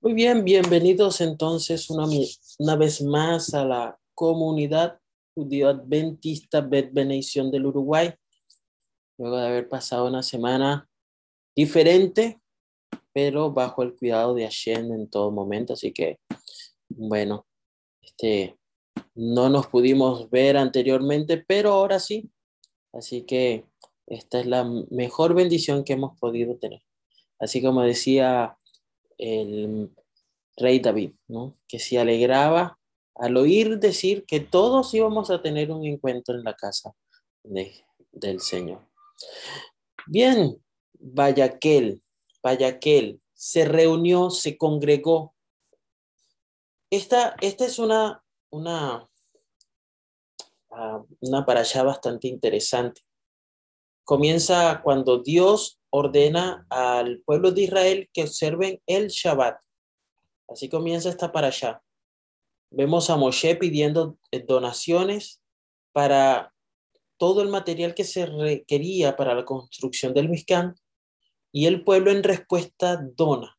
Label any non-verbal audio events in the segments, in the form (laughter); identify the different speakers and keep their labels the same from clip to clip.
Speaker 1: Muy bien, bienvenidos entonces una, una vez más a la comunidad judío adventista Benedición del Uruguay. Luego de haber pasado una semana diferente, pero bajo el cuidado de Hashem en todo momento. Así que, bueno, este, no nos pudimos ver anteriormente, pero ahora sí. Así que esta es la mejor bendición que hemos podido tener. Así como decía el rey David, ¿no? que se alegraba al oír decir que todos íbamos a tener un encuentro en la casa del Señor. Bien, Vayaquel, Vayaquel, se reunió, se congregó. Esta, esta es una, una, uh, una para allá bastante interesante. Comienza cuando Dios ordena al pueblo de Israel que observen el Shabbat. Así comienza esta para allá. Vemos a Moshe pidiendo eh, donaciones para todo el material que se requería para la construcción del Mishkan y el pueblo en respuesta dona.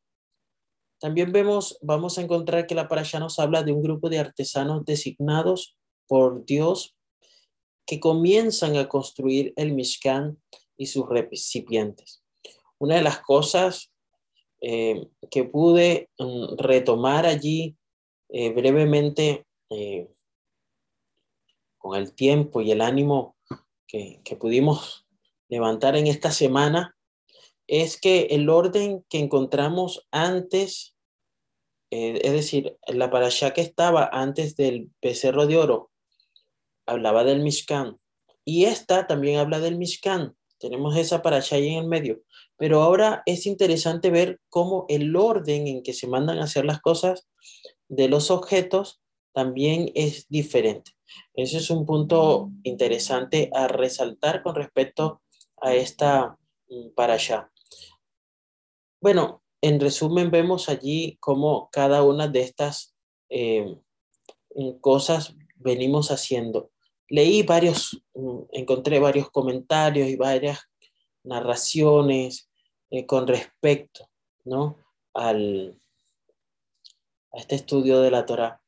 Speaker 1: También vemos, vamos a encontrar que la para allá nos habla de un grupo de artesanos designados por Dios que comienzan a construir el Mishkan y sus recipientes. Una de las cosas eh, que pude mm, retomar allí eh, brevemente eh, con el tiempo y el ánimo que, pudimos levantar en esta semana es que el orden que encontramos antes, es decir, la parasha que estaba antes del becerro de oro, hablaba del Mishkan y esta también habla del Mishkan. Tenemos esa para ahí en el medio. Pero ahora es interesante ver cómo el orden en que se mandan a hacer las cosas de los objetos también es diferente. Ese es un punto interesante a resaltar con respecto a esta mm, para allá. Bueno, en resumen vemos allí cómo cada una de estas eh, cosas venimos haciendo leí varios, mm, encontré varios comentarios y varias narraciones eh, con respecto, ¿no? Al, a este estudio de la Torah.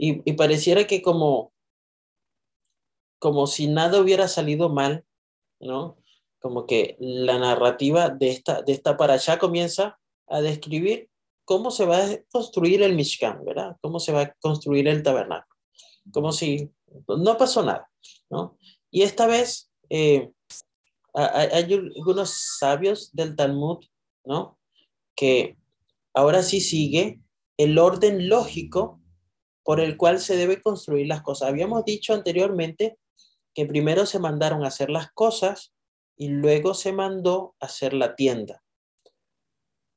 Speaker 1: Y, pareciera que como, como si nada hubiera salido mal, ¿no? Como que la narrativa de esta, de esta para allá comienza a describir cómo se va a construir el Mishkan, ¿verdad? Cómo se va a construir el tabernáculo. Como si no pasó nada, ¿no? Y esta vez eh, hay, algunos sabios del Talmud, ¿no? Que ahora sí sigue el orden lógico por el cual se debe construir las cosas. Habíamos dicho anteriormente que primero se mandaron a hacer las cosas y luego se mandó a hacer la tienda.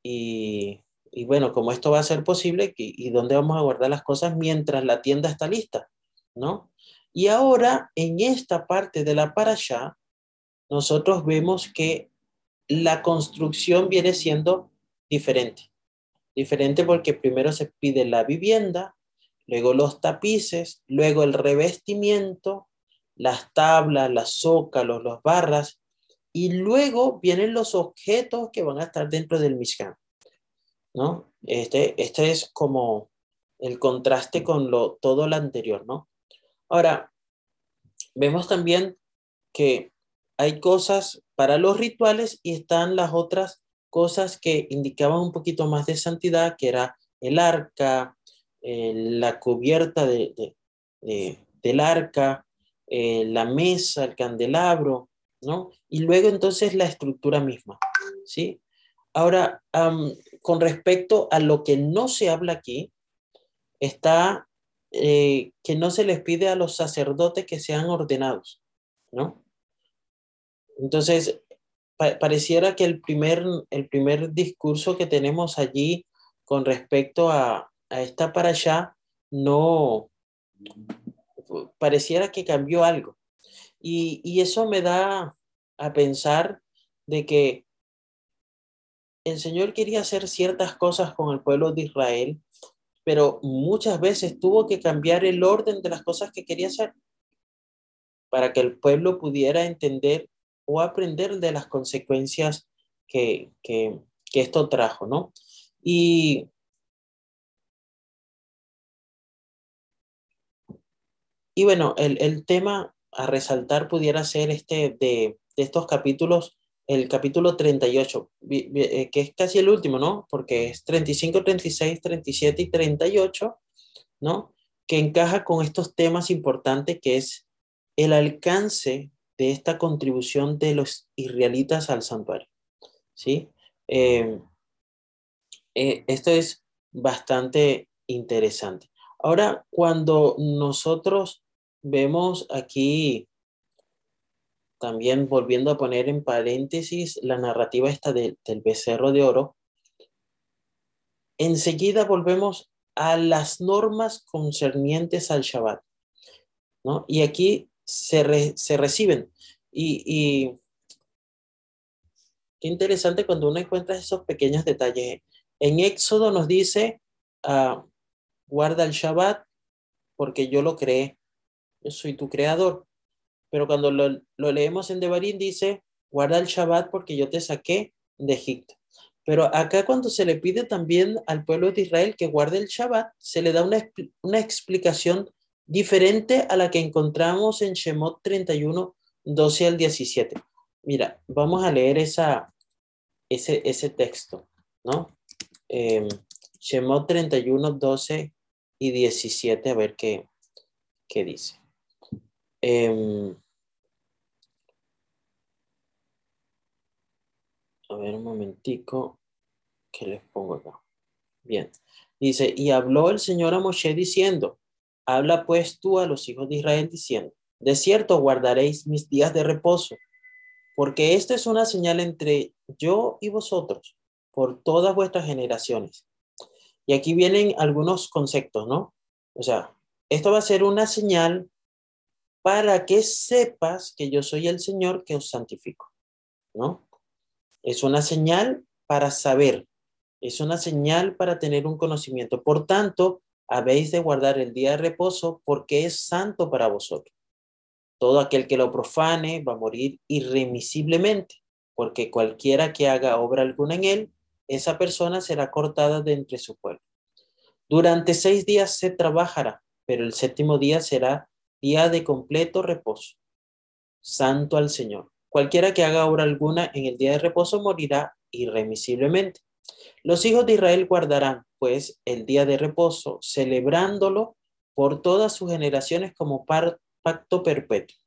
Speaker 1: Y, y bueno, como esto va a ser posible, ¿y dónde vamos a guardar las cosas mientras la tienda está lista? ¿No? Y ahora, en esta parte de la parasha, nosotros vemos que la construcción viene siendo diferente. Diferente porque primero se pide la vivienda, luego los tapices, luego el revestimiento, las tablas, las zócalos, los barras, y luego vienen los objetos que van a estar dentro del Mishkan. ¿no? Este, este es como el contraste con lo, todo lo anterior, ¿no? Ahora, vemos también que hay cosas para los rituales y están las otras cosas que indicaban un poquito más de santidad, que era el arca, la cubierta de, del arca, eh, la mesa, el candelabro, ¿no? Y luego entonces la estructura misma, ¿sí? Ahora, con respecto a lo que no se habla aquí, está eh, que no se les pide a los sacerdotes que sean ordenados, ¿no? Entonces, pareciera que el primer, el primer discurso que tenemos allí con respecto a, a esta para allá, no, pareciera que cambió algo. Y, y eso me da a pensar de que el Señor quería hacer ciertas cosas con el pueblo de Israel pero muchas veces tuvo que cambiar el orden de las cosas que quería hacer para que el pueblo pudiera entender o aprender de las consecuencias que, que, esto trajo, ¿no? Y Y bueno, el, el, tema a resaltar pudiera ser este de, de, estos capítulos el capítulo 38, eh, que es casi el último, ¿no? Porque es 35, 36, 37 y 38, ¿no? Que encaja con estos temas importantes que es el alcance de esta contribución de los israelitas al santuario, ¿sí? Eh, eh, esto es bastante interesante. Ahora, cuando nosotros vemos aquí también volviendo a poner en paréntesis la narrativa esta del becerro de oro, enseguida volvemos a las normas concernientes al Shabbat, ¿no? Y aquí se, se reciben. Y, qué interesante cuando uno encuentra esos pequeños detalles. En Éxodo nos dice, ah, guarda el Shabbat porque yo lo creé, yo soy tu creador. Pero cuando lo, leemos en Devarim dice, guarda el Shabbat porque yo te saqué de Egipto. Pero acá cuando se le pide también al pueblo de Israel que guarde el Shabbat, se le da una, una explicación diferente a la que encontramos en Shemot 31, 12 al 17. Mira, vamos a leer esa, ese, ese texto, ¿no? Eh, Shemot 31, 12 y 17, a ver qué, qué dice. Em, a ver un momentico que les pongo acá. Bien. Dice, y habló el Señor a Moshe diciendo, habla pues tú a los hijos de Israel diciendo, de cierto guardaréis mis días de reposo, porque esta es una señal entre yo y vosotros por todas vuestras generaciones. Y aquí vienen algunos conceptos, ¿no? O sea, esto va a ser una señal para que sepas que yo soy el Señor que os santifico, ¿no? Es una señal para saber, es una señal para tener un conocimiento. Por tanto, habéis de guardar el día de reposo porque es santo para vosotros. Todo aquel que lo profane va a morir irremisiblemente, porque cualquiera que haga obra alguna en él, esa persona será cortada de entre su pueblo. Durante seis días se trabajará, pero el séptimo día será día de completo reposo. Santo al Señor. Cualquiera que haga obra alguna en el día de reposo morirá irremisiblemente. Los hijos de Israel guardarán, pues, el día de reposo, celebrándolo por todas sus generaciones como pacto perpetuo.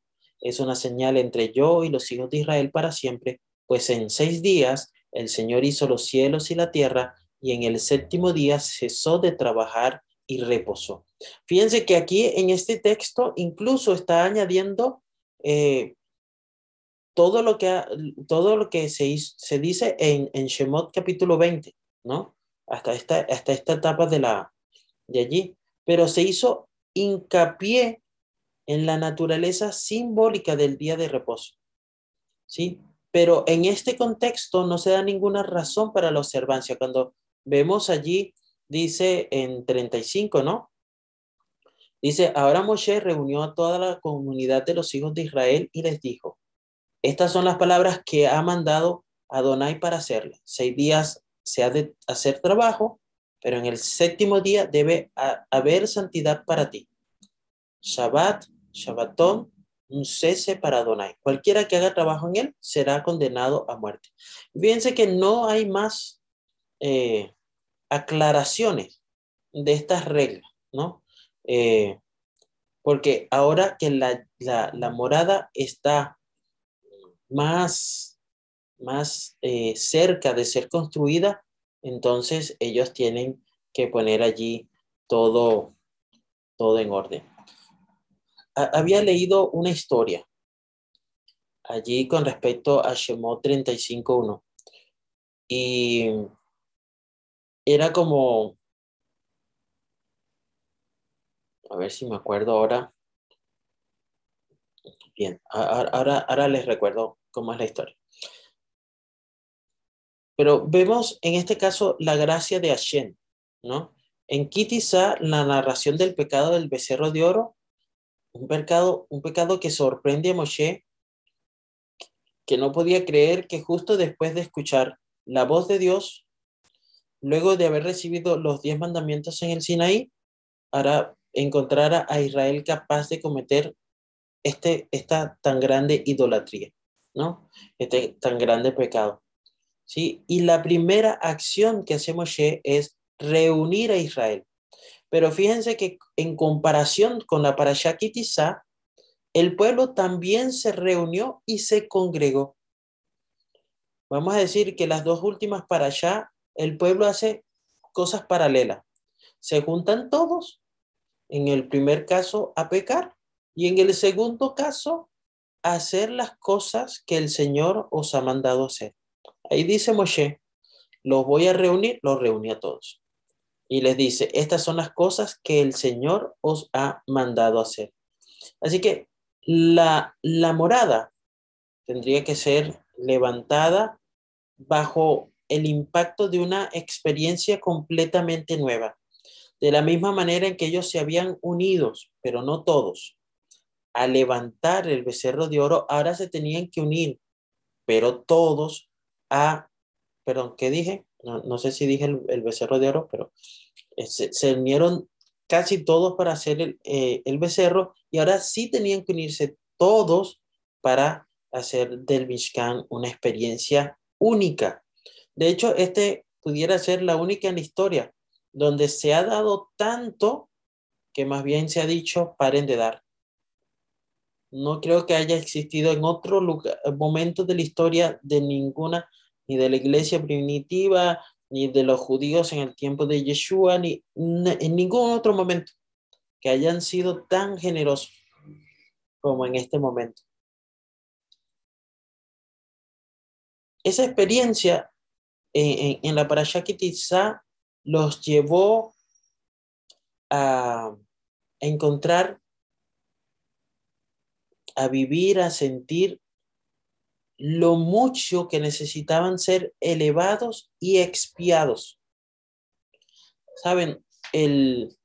Speaker 1: Es una señal entre yo y los hijos de Israel para siempre, pues en seis días el Señor hizo los cielos y la tierra, y en el séptimo día cesó de trabajar y reposó. Fíjense que aquí en este texto incluso está añadiendo eh, todo lo que, todo lo que se, se dice en, en Shemot capítulo 20, ¿no? Hasta esta, hasta esta etapa de, la, de allí. Pero se hizo hincapié en la naturaleza simbólica del día de reposo. ¿Sí? Pero en este contexto no se da ninguna razón para la observancia. Cuando vemos allí dice en 35, ¿no? Dice, ahora Moshe reunió a toda la comunidad de los hijos de Israel y les dijo, estas son las palabras que ha mandado Adonai para hacerle. Seis días se ha de hacer trabajo, pero en el séptimo día debe haber santidad para ti. Shabbat, Shabbatón, un cese para Adonai. Cualquiera que haga trabajo en él será condenado a muerte. Fíjense que no hay más eh, aclaraciones de estas reglas, ¿no? Eh, porque ahora que la, la, morada está más, más eh, cerca de ser construida, entonces ellos tienen que poner allí todo, todo en orden. había leído una historia allí con respecto a Shemot 35.1 y era como, a ver si me acuerdo ahora. Bien, ahora, ahora les recuerdo cómo es la historia. Pero vemos en este caso la gracia de Hashem, ¿no? En Kitisa, la narración del pecado del becerro de oro, un pecado, un pecado que sorprende a Moshe, que no podía creer que justo después de escuchar la voz de Dios, luego de haber recibido los diez mandamientos en el Sinaí, ahora encontrara a Israel capaz de cometer este, esta tan grande idolatría, ¿no? Este tan grande pecado. ¿Sí? Y la primera acción que hace Moshe es reunir a Israel. Pero fíjense que en comparación con la Parashá Kitizá, el pueblo también se reunió y se congregó. Vamos a decir que las dos últimas Parashá, el pueblo hace cosas paralelas. Se juntan todos, en el primer caso, a pecar, y en el segundo caso, a hacer las cosas que el Señor os ha mandado hacer. Ahí dice Moshe, los voy a reunir, los reuní a todos. Y les dice, estas son las cosas que el Señor os ha mandado hacer. Así que la, la morada tendría que ser levantada bajo el impacto de una experiencia completamente nueva. De la misma manera en que ellos se habían unidos, pero no todos, a levantar el becerro de oro, ahora se tenían que unir, pero todos a, perdón, ¿qué dije? No, sé si dije el, becerro de oro, pero eh, se, unieron casi todos para hacer el, eh, el becerro y ahora sí tenían que unirse todos para hacer del Mishkan una experiencia única. De hecho, este pudiera ser la única en la historia donde se ha dado tanto que más bien se ha dicho paren de dar. No creo que haya existido en otro momento de la historia de ninguna, ni de la iglesia primitiva, ni de los judíos en el tiempo de Yeshua, ni en ningún otro momento que hayan sido tan generosos como en este momento. Esa experiencia en, la Parashá los llevó a encontrar, a vivir, a sentir lo mucho que necesitaban ser elevados y expiados. Saben, el,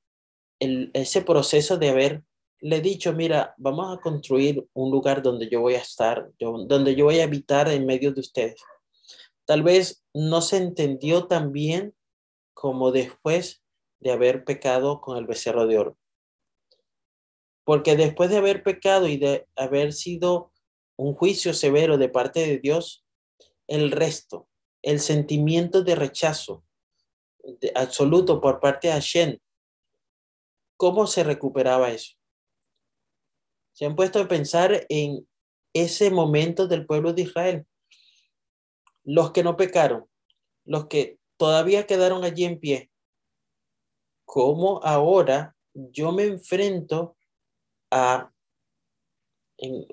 Speaker 1: ese proceso de haberle dicho, mira, vamos a construir un lugar donde yo voy a estar, donde yo voy a habitar en medio de ustedes. Tal vez no se entendió tan bien como después de haber pecado con el becerro de oro. Porque después de haber pecado y de haber sido un juicio severo de parte de Dios, el resto, el sentimiento de rechazo absoluto por parte de Hashem, ¿cómo se recuperaba eso? Se han puesto a pensar en ese momento del pueblo de Israel. Los que no pecaron, los que todavía quedaron allí en pie. ¿Cómo ahora yo me enfrento a,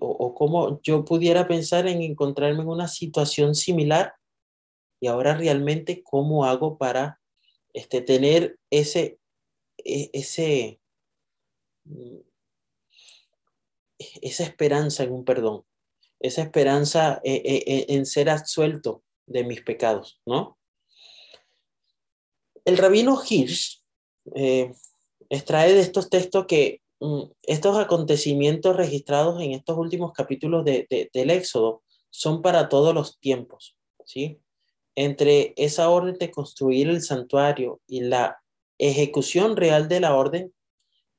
Speaker 1: o, o cómo yo pudiera pensar en encontrarme en una situación similar? Y ahora realmente, ¿cómo hago para este, tener ese, e, ese, mm, esa esperanza en un perdón, esa esperanza en, e, e, en ser absuelto de mis pecados, ¿no? El rabino Hirsch eh, extrae de estos textos que mm, estos acontecimientos registrados en estos últimos capítulos de, del Éxodo son para todos los tiempos, ¿sí? Entre esa orden de construir el santuario y la ejecución real de la orden,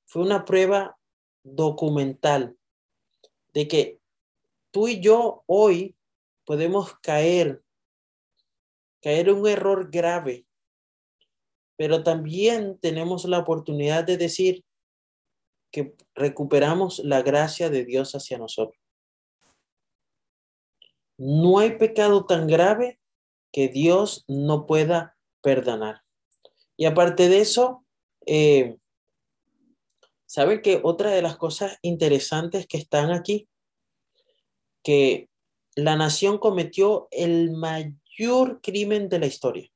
Speaker 1: fue una prueba documental de que tú y yo hoy podemos caer, caer en un error grave pero también tenemos la oportunidad de decir que recuperamos la gracia de Dios hacia nosotros. No hay pecado tan grave que Dios no pueda perdonar. Y aparte de eso, eh, ¿sabe que otra de las cosas interesantes que están aquí? Que la nación cometió el mayor crimen de la historia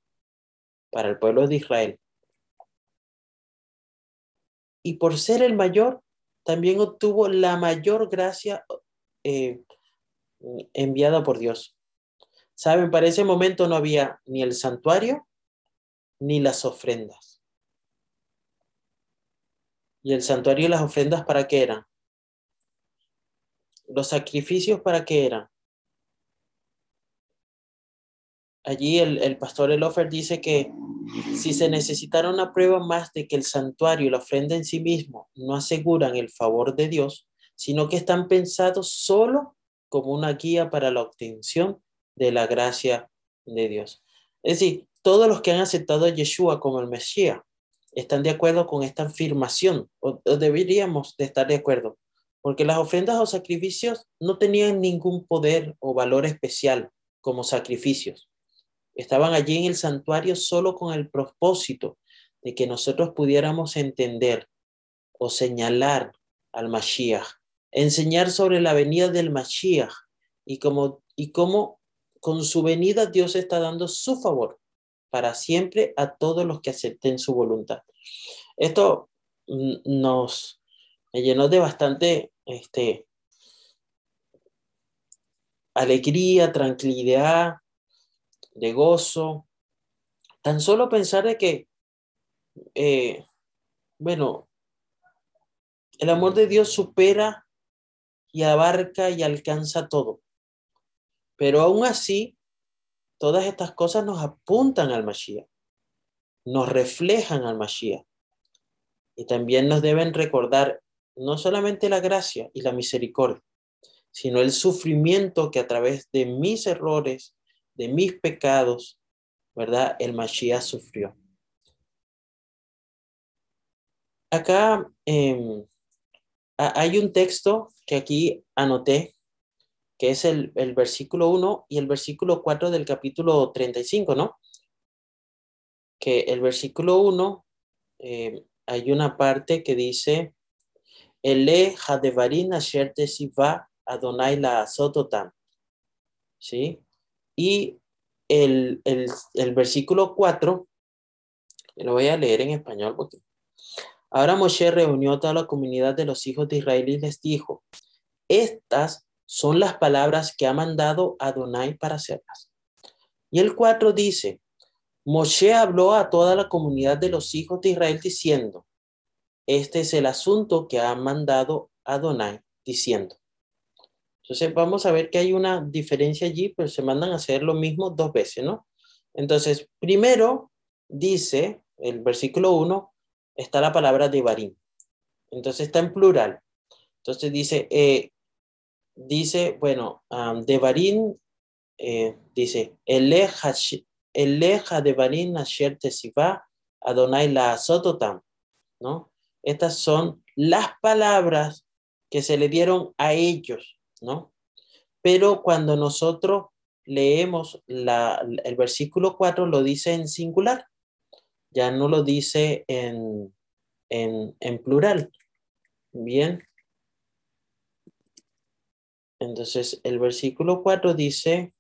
Speaker 1: para el pueblo de Israel. Y por ser el mayor, también obtuvo la mayor gracia eh, enviada por Dios. Saben, para ese momento no había ni el santuario ni las ofrendas. ¿Y el santuario y las ofrendas para qué eran? Los sacrificios para qué eran? allí el, el pastor Elofer dice que si se necesitara una prueba más de que el santuario y la ofrenda en sí mismo no aseguran el favor de Dios, sino que están pensados solo como una guía para la obtención de la gracia de Dios. Es decir, todos los que han aceptado a Yeshua como el Mesías están de acuerdo con esta afirmación, o, o deberíamos de estar de acuerdo, porque las ofrendas o sacrificios no tenían ningún poder o valor especial como sacrificios. Estaban allí en el santuario solo con el propósito de que nosotros pudiéramos entender o señalar al Mashiach, enseñar sobre la venida del Mashiach y cómo, y cómo con su venida Dios está dando su favor para siempre a todos los que acepten su voluntad. Esto mm, nos me llenó de bastante este, alegría, tranquilidad, de gozo. Tan solo pensar de que, eh, bueno, el amor de Dios supera y abarca y alcanza todo. Pero aún así, todas estas cosas nos apuntan al Mashiach, nos reflejan al Mashiach. Y también nos deben recordar no solamente la gracia y la misericordia, sino el sufrimiento que a través de mis errores, de mis pecados, ¿verdad? El Mashiach sufrió. Acá em, hay un texto que aquí anoté, que es el, versículo 1 y el versículo 4 del capítulo 35, ¿no? Que el versículo 1, em, hay una parte que dice, Ele Hadevarin Asher Siva Adonai la Sototam. ¿Sí? Y el, el, versículo 4, lo voy a leer en español porque ahora Moshe reunió a toda la comunidad de los hijos de Israel y les dijo, estas son las palabras que ha mandado Adonai para hacerlas. Y el 4 dice, Moshe habló a toda la comunidad de los hijos de Israel diciendo, este es el asunto que ha mandado Adonai diciendo. Entonces vamos a ver que hay una diferencia allí, pero se mandan a hacer lo mismo dos veces, ¿no? Entonces, primero dice, el versículo 1, está la palabra de Barín. Entonces está en plural. Entonces dice, eh, dice, bueno, de Barín, eh, dice, Eleja de Barín Asher Tesiva Adonai la Sototam, ¿no? Estas son las palabras que se le dieron a ellos, ¿no? Pero cuando nosotros leemos el versículo 4, lo dice en singular, ya no lo dice en, en, en plural. Bien. Entonces, el versículo 4 dice,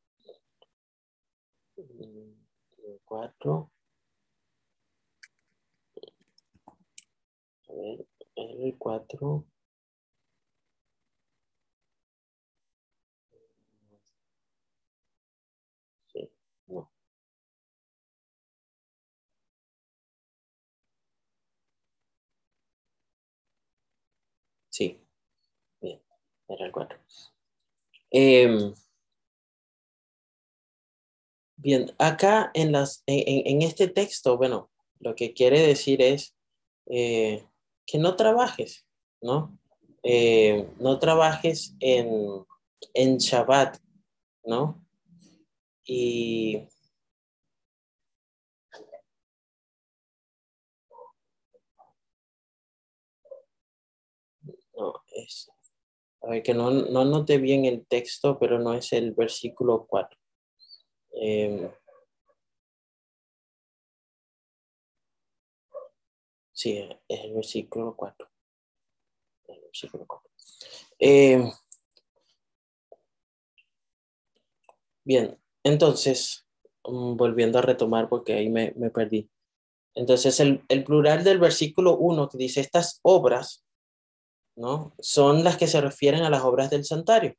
Speaker 1: 4, ver, el 4, Sí, bien, era el 4. Em, bien, acá en, las, en, este texto, bueno, lo que quiere decir es eh, que no trabajes, ¿no? Eh, no trabajes en, en Shabbat, ¿no? Y no, es, a ver, que no, no bien el texto, pero no es el versículo 4. Em, sí, es el versículo 4. El versículo 4. Em, bien, entonces, mm, volviendo a retomar porque ahí me, perdí. Entonces, el, el, plural del versículo 1 que dice estas obras ¿no? Son las que se refieren a las obras del santuario.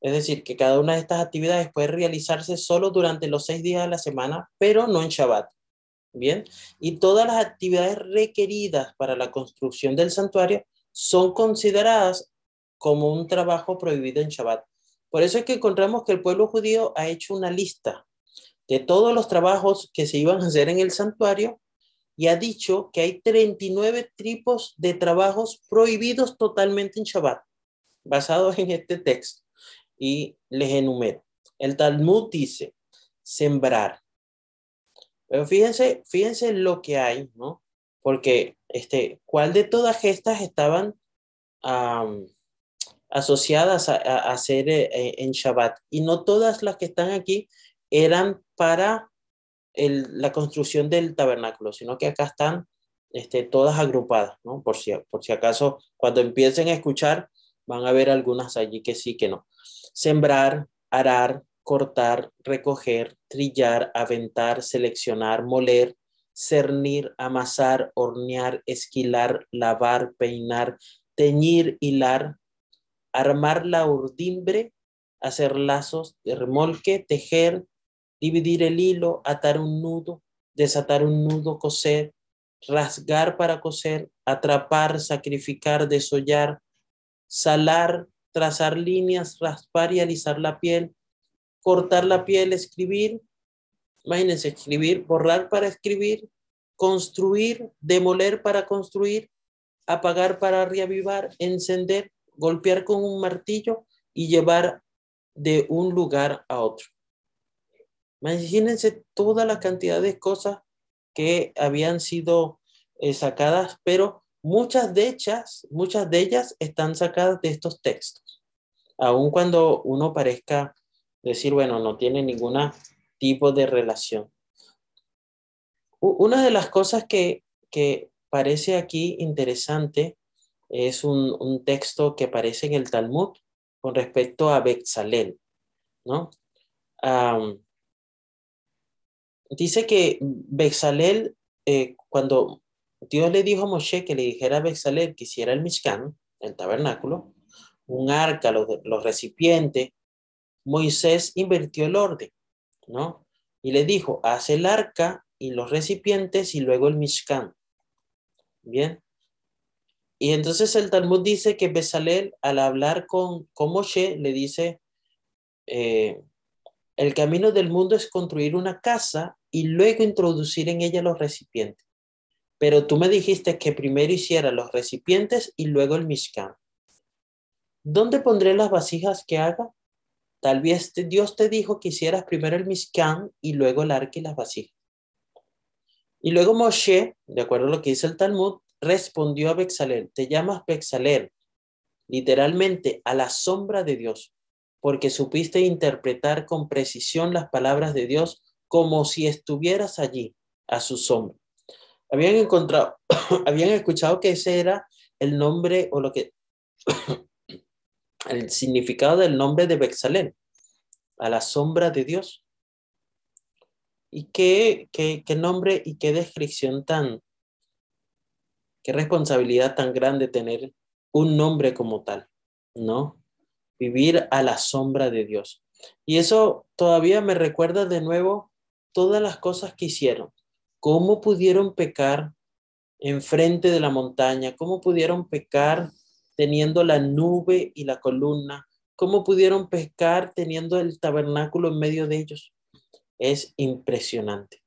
Speaker 1: Es decir, que cada una de estas actividades puede realizarse solo durante los seis días de la semana, pero no en Shabbat. Bien, y todas las actividades requeridas para la construcción del santuario son consideradas como un trabajo prohibido en Shabbat. Por eso es que encontramos que el pueblo judío ha hecho una lista de todos los trabajos que se iban a hacer en el santuario y ha dicho que hay 39 tipos de trabajos prohibidos totalmente en Shabbat, basados en este texto. Y les enumero. El Talmud dice, sembrar. Pero fíjense, fíjense lo que hay, ¿no? Porque, este, ¿cuál de todas estas estaban asociadas a, hacer eh, en Shabbat? Y no todas las que están aquí eran para la construcción del tabernáculo, sino que acá están este, todas agrupadas, ¿no? Por si, por si acaso cuando empiecen a escuchar van a ver algunas allí que sí, que no. Sembrar, arar, cortar, recoger, trillar, aventar, seleccionar, moler, cernir, amasar, hornear, esquilar, lavar, peinar, teñir, hilar, armar la urdimbre, hacer lazos remolque, tejer, dividir el hilo, atar un nudo, desatar un nudo, coser, rasgar para coser, atrapar, sacrificar, desollar, salar, trazar líneas, raspar y alisar la piel, cortar la piel, escribir, imagínense, escribir, borrar para escribir, construir, demoler para construir, apagar para reavivar, encender, golpear con un martillo y llevar de un lugar a otro. Imagínense toda la cantidad de cosas que habían sido eh, sacadas, pero muchas de ellas, muchas de ellas están sacadas de estos textos. Aun cuando uno parezca decir, bueno, no tiene ningún tipo de relación. Una de las cosas que, que parece aquí interesante es un, un, texto que aparece en el Talmud con respecto a Bexalel, ¿no? dice que Bezalel, eh, cuando Dios le dijo a Moshe que le dijera a Bezalel que hiciera el Mishkan, el tabernáculo, un arca, los, los recipientes, Moisés invirtió el orden, ¿no? Y le dijo, haz el arca y los recipientes y luego el Mishkan. Bien. Y entonces el Talmud dice que Bezalel, al hablar con, con Moshe, le dice, eh, el camino del mundo es construir una casa y luego introducir en ella los recipientes. Pero tú me dijiste que primero hiciera los recipientes y luego el Mishkan. ¿Dónde pondré las vasijas que haga? Tal vez Dios te dijo que hicieras primero el Mishkan y luego el arca y las vasijas. Y luego Moshe, de acuerdo a lo que dice el Talmud, respondió a Bexalel, te llamas Bexalel, literalmente a la sombra de Dios, porque supiste interpretar con precisión las palabras de Dios como si estuvieras allí, a su sombra. Habían encontrado, (coughs) habían escuchado que ese era el nombre o lo que, el significado del nombre de Bexalel, a la sombra de Dios. Y qué, qué, qué nombre y qué descripción tan, qué responsabilidad tan grande tener un nombre como tal, ¿no? Vivir a la sombra de Dios. Y eso todavía me recuerda de nuevo todas las cosas que hicieron. ¿Cómo pudieron pecar enfrente de la montaña? ¿Cómo pudieron pecar teniendo la nube y la columna? ¿Cómo pudieron pecar teniendo el tabernáculo en medio de ellos? Es impresionante.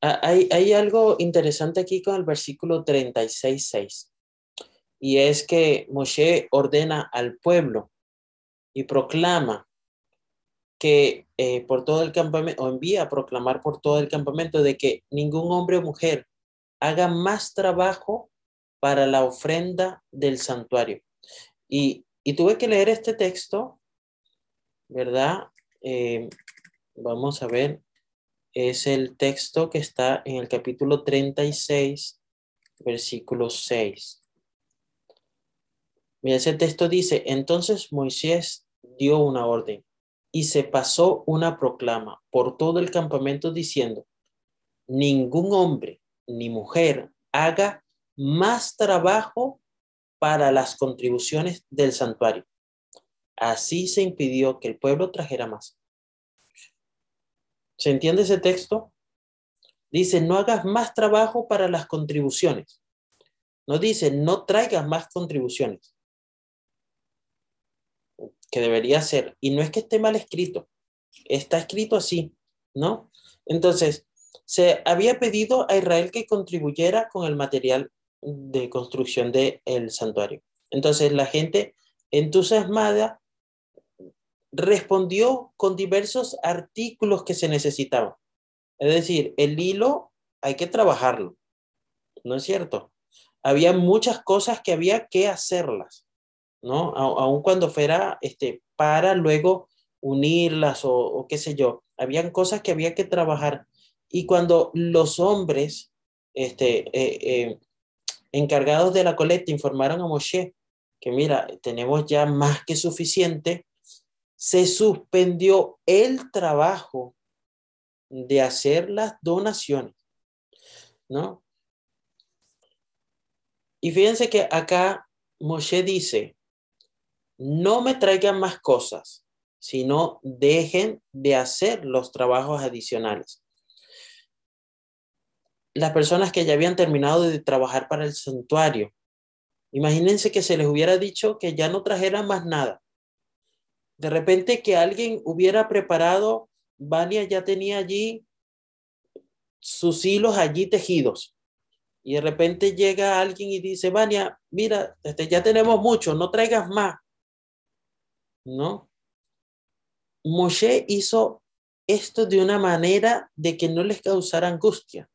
Speaker 1: Ah, hay, hay algo interesante aquí con el versículo 36.6 y es que Moshe ordena al pueblo y proclama que eh, por todo el campamento, o envía a proclamar por todo el campamento de que ningún hombre o mujer haga más trabajo para la ofrenda del santuario. Y, tuve que leer este texto, ¿verdad? Eh, vamos a ver, es el texto que está en el capítulo 36, versículo 6. Mira, ese texto dice, entonces Moisés dio una orden y se pasó una proclama por todo el campamento diciendo, ningún hombre ni mujer haga más trabajo para las contribuciones del santuario. Así se impidió que el pueblo trajera más. ¿Se entiende ese texto? Dice, no hagas más trabajo para las contribuciones. No dice, no traigas más contribuciones que debería ser. Y no es que esté mal escrito, está escrito así, ¿no? Entonces, se había pedido a Israel que contribuyera con el material de construcción del el santuario. Entonces, la gente entusiasmada respondió con diversos artículos que se necesitaban. Es decir, el hilo hay que trabajarlo, ¿no es cierto? Había muchas cosas que había que hacerlas, ¿no? Aun cuando fuera este, para luego unirlas o, qué sé yo, habían cosas que había que trabajar. Y cuando los hombres este, eh, eh, encargados de la colecta informaron a Moshe que mira, tenemos ya más que suficiente, se suspendió el trabajo de hacer las donaciones, ¿no? Y fíjense que acá Moshe dice, no me traigan más cosas, sino dejen de hacer los trabajos adicionales. Las personas que ya habían terminado de trabajar para el santuario, imagínense que se les hubiera dicho que ya no trajeran más nada, de repente que alguien hubiera preparado, Vania ya tenía allí sus hilos allí tejidos. Y de repente llega alguien y dice, Vania, mira, este, ya tenemos mucho, no traigas más. ¿No? Moshe hizo esto de una manera de que no les causara angustia.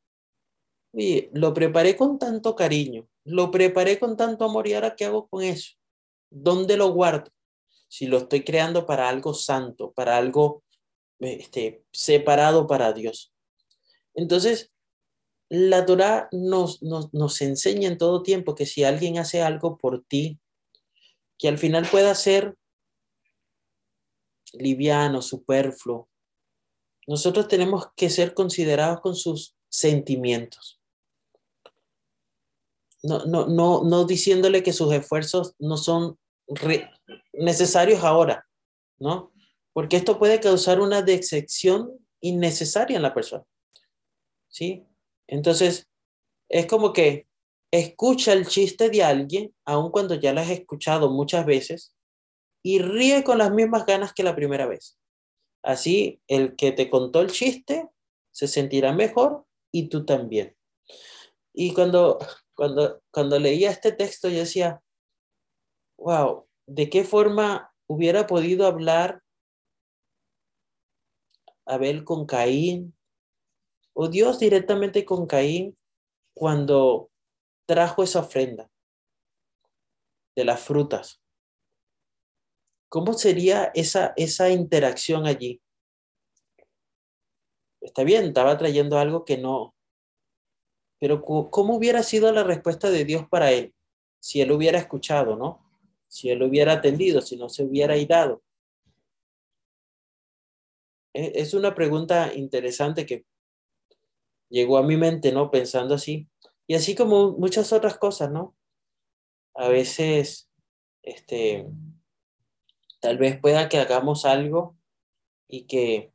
Speaker 1: Y lo preparé con tanto cariño, lo preparé con tanto amor y ahora ¿qué hago con eso? ¿Dónde lo guardo? si lo estoy creando para algo santo, para algo este, separado para Dios. Entonces, la Torah nos, nos, nos enseña en todo tiempo que si alguien hace algo por ti, que al final pueda ser liviano, superfluo, nosotros tenemos que ser considerados con sus sentimientos. No, no, no, no diciéndole que sus esfuerzos no son necesarios ahora, ¿no? Porque esto puede causar una decepción innecesaria en la persona, ¿sí? Entonces, es como que escucha el chiste de alguien, aun cuando ya lo has escuchado muchas veces, y ríe con las mismas ganas que la primera vez. Así, el que te contó el chiste se sentirá mejor y tú también. Y cuando, cuando, cuando leía este texto, yo decía, wow, ¿de qué forma hubiera podido hablar Abel con Caín o Dios directamente con Caín cuando trajo esa ofrenda de las frutas? ¿Cómo sería esa, esa interacción allí? Está bien, estaba trayendo algo que no, pero ¿cómo hubiera sido la respuesta de Dios para él si él hubiera escuchado, no? si él hubiera atendido, si no se hubiera irado? E, es una pregunta interesante que llegó a mi mente, ¿no? Pensando así. Y así como muchas otras cosas, ¿no? A veces, este, tal vez pueda que hagamos algo y que,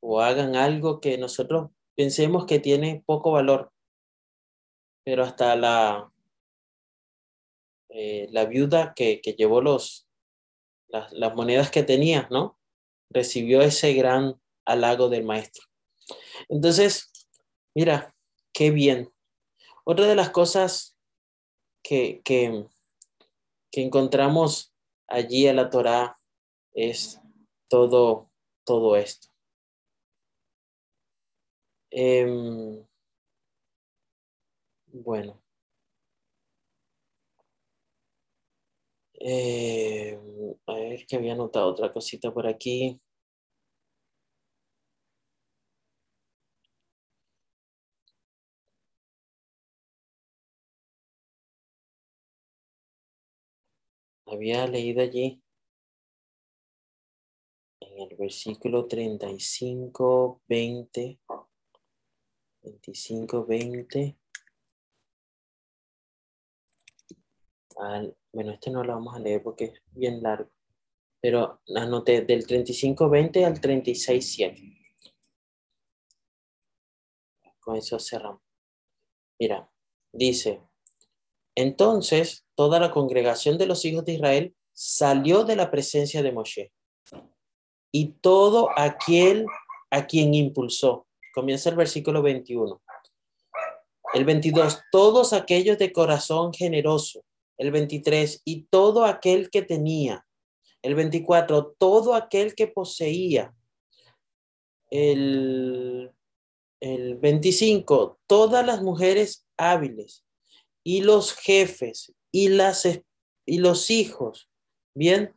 Speaker 1: o hagan algo que nosotros pensemos que tiene poco valor, pero hasta la, eh, la viuda que, llevó los, las, monedas que tenía, ¿no? Recibió ese gran halago del maestro. Entonces, mira, qué bien. Otra de las cosas que, que, encontramos allí en la Torá es todo, todo esto. Em, bueno, Eh, a ver, que había notado otra cosita por aquí. Había leído allí en el versículo 35, 20, 25, 20. Al, bueno, este no lo vamos a leer porque es bien largo, pero anoté del 35.20 al 36.7. Con eso cerramos. Mira, dice, entonces toda la congregación de los hijos de Israel salió de la presencia de Moshe. Y todo aquel a quien impulsó. Comienza el versículo 21. El 22, todos aquellos de corazón generoso. El 23, y todo aquel que tenía. El 24, todo aquel que poseía. El, el 25, todas las mujeres hábiles y los jefes y, las, y los hijos. Bien,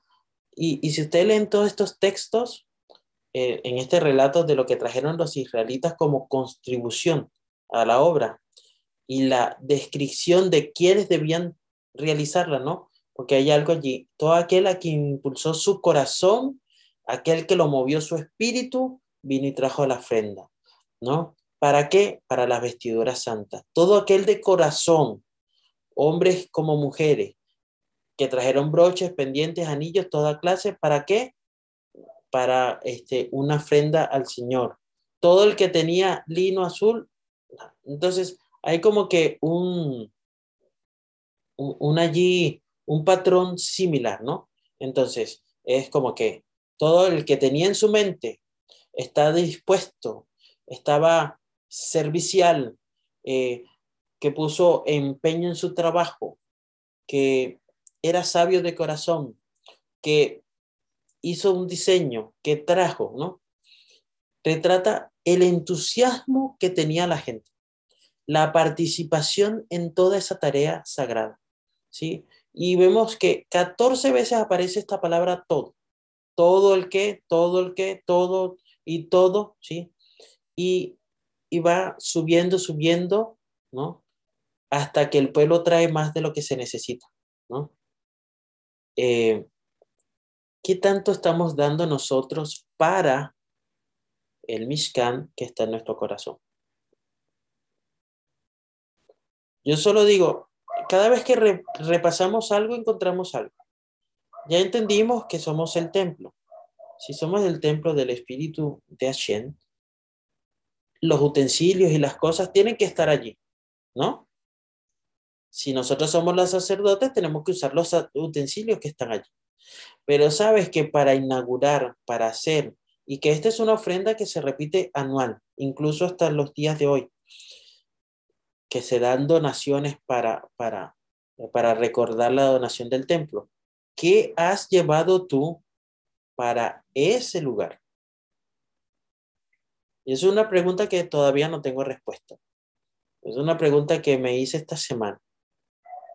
Speaker 1: y, si usted leen todos estos textos, eh, en este relato de lo que trajeron los israelitas como contribución a la obra, y la descripción de quiénes debían realizarla, ¿no? Porque hay algo allí. Todo aquel a quien impulsó su corazón, aquel que lo movió su espíritu, vino y trajo la ofrenda, ¿no? ¿Para qué? Para las vestiduras santas. Todo aquel de corazón, hombres como mujeres, que trajeron broches, pendientes, anillos, toda clase, ¿para qué? Para este, una ofrenda al Señor. Todo el que tenía lino azul, entonces hay como que un, un, allí, un patrón similar, ¿no? Entonces, es como que todo el que tenía en su mente está dispuesto, estaba servicial, eh, que puso empeño en su trabajo, que era sabio de corazón, que hizo un diseño, que trajo, ¿no? Retrata el entusiasmo que tenía la gente la participación en toda esa tarea sagrada. ¿sí? Y vemos que 14 veces aparece esta palabra todo. Todo el que, todo el que, todo y todo, ¿sí? Y, y va subiendo, subiendo, ¿no? Hasta que el pueblo trae más de lo que se necesita, ¿no? Eh, ¿Qué tanto estamos dando nosotros para el Mishkan que está en nuestro corazón? Yo solo digo, cada vez que repasamos algo, encontramos algo. Ya entendimos que somos el templo. Si somos el templo del Espíritu de Hashem, los utensilios y las cosas tienen que estar allí, ¿no? Si nosotros somos los sacerdotes, tenemos que usar los utensilios que están allí. Pero sabes que para inaugurar, para hacer, y que esta es una ofrenda que se repite anual, incluso hasta los días de hoy que se dan donaciones para, para, para recordar la donación del templo. ¿Qué has llevado tú para ese lugar? Y es una pregunta que todavía no tengo respuesta. Es una pregunta que me hice esta semana.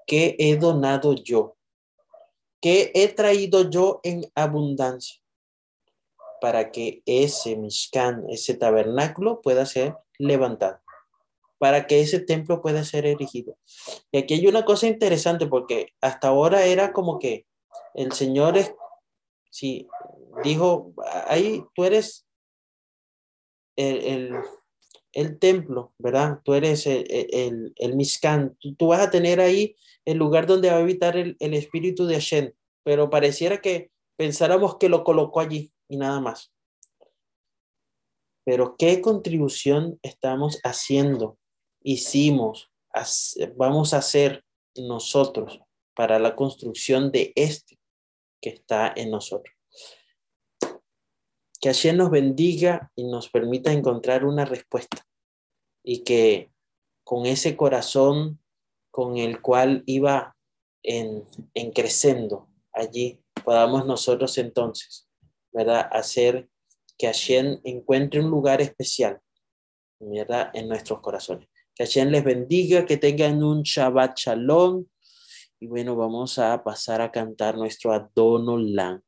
Speaker 1: ¿Qué he donado yo? ¿Qué he traído yo en abundancia para que ese Mishkan, ese tabernáculo pueda ser levantado? para que ese templo pueda ser erigido. Y aquí hay una cosa interesante porque hasta ahora era como que el Señor es, sí, dijo, ahí tú eres el, templo, ¿verdad? Tú eres el, el, el tú, vas a tener ahí el lugar donde va a habitar el, espíritu de Hashem, pero pareciera que pensáramos que lo colocó allí y nada más. Pero ¿qué contribución estamos haciendo hicimos, vamos a hacer nosotros para la construcción de este que está en nosotros. Que Hashem nos bendiga y nos permita encontrar una respuesta y que con ese corazón con el cual iba en, en creciendo allí, podamos nosotros entonces, ¿verdad? Hacer que Hashem encuentre un lugar especial, ¿verdad? En nuestros corazones. Que Hashem les bendiga, que tengan un Shabbat Shalom. Y bueno, vamos a pasar a cantar nuestro Adonolam.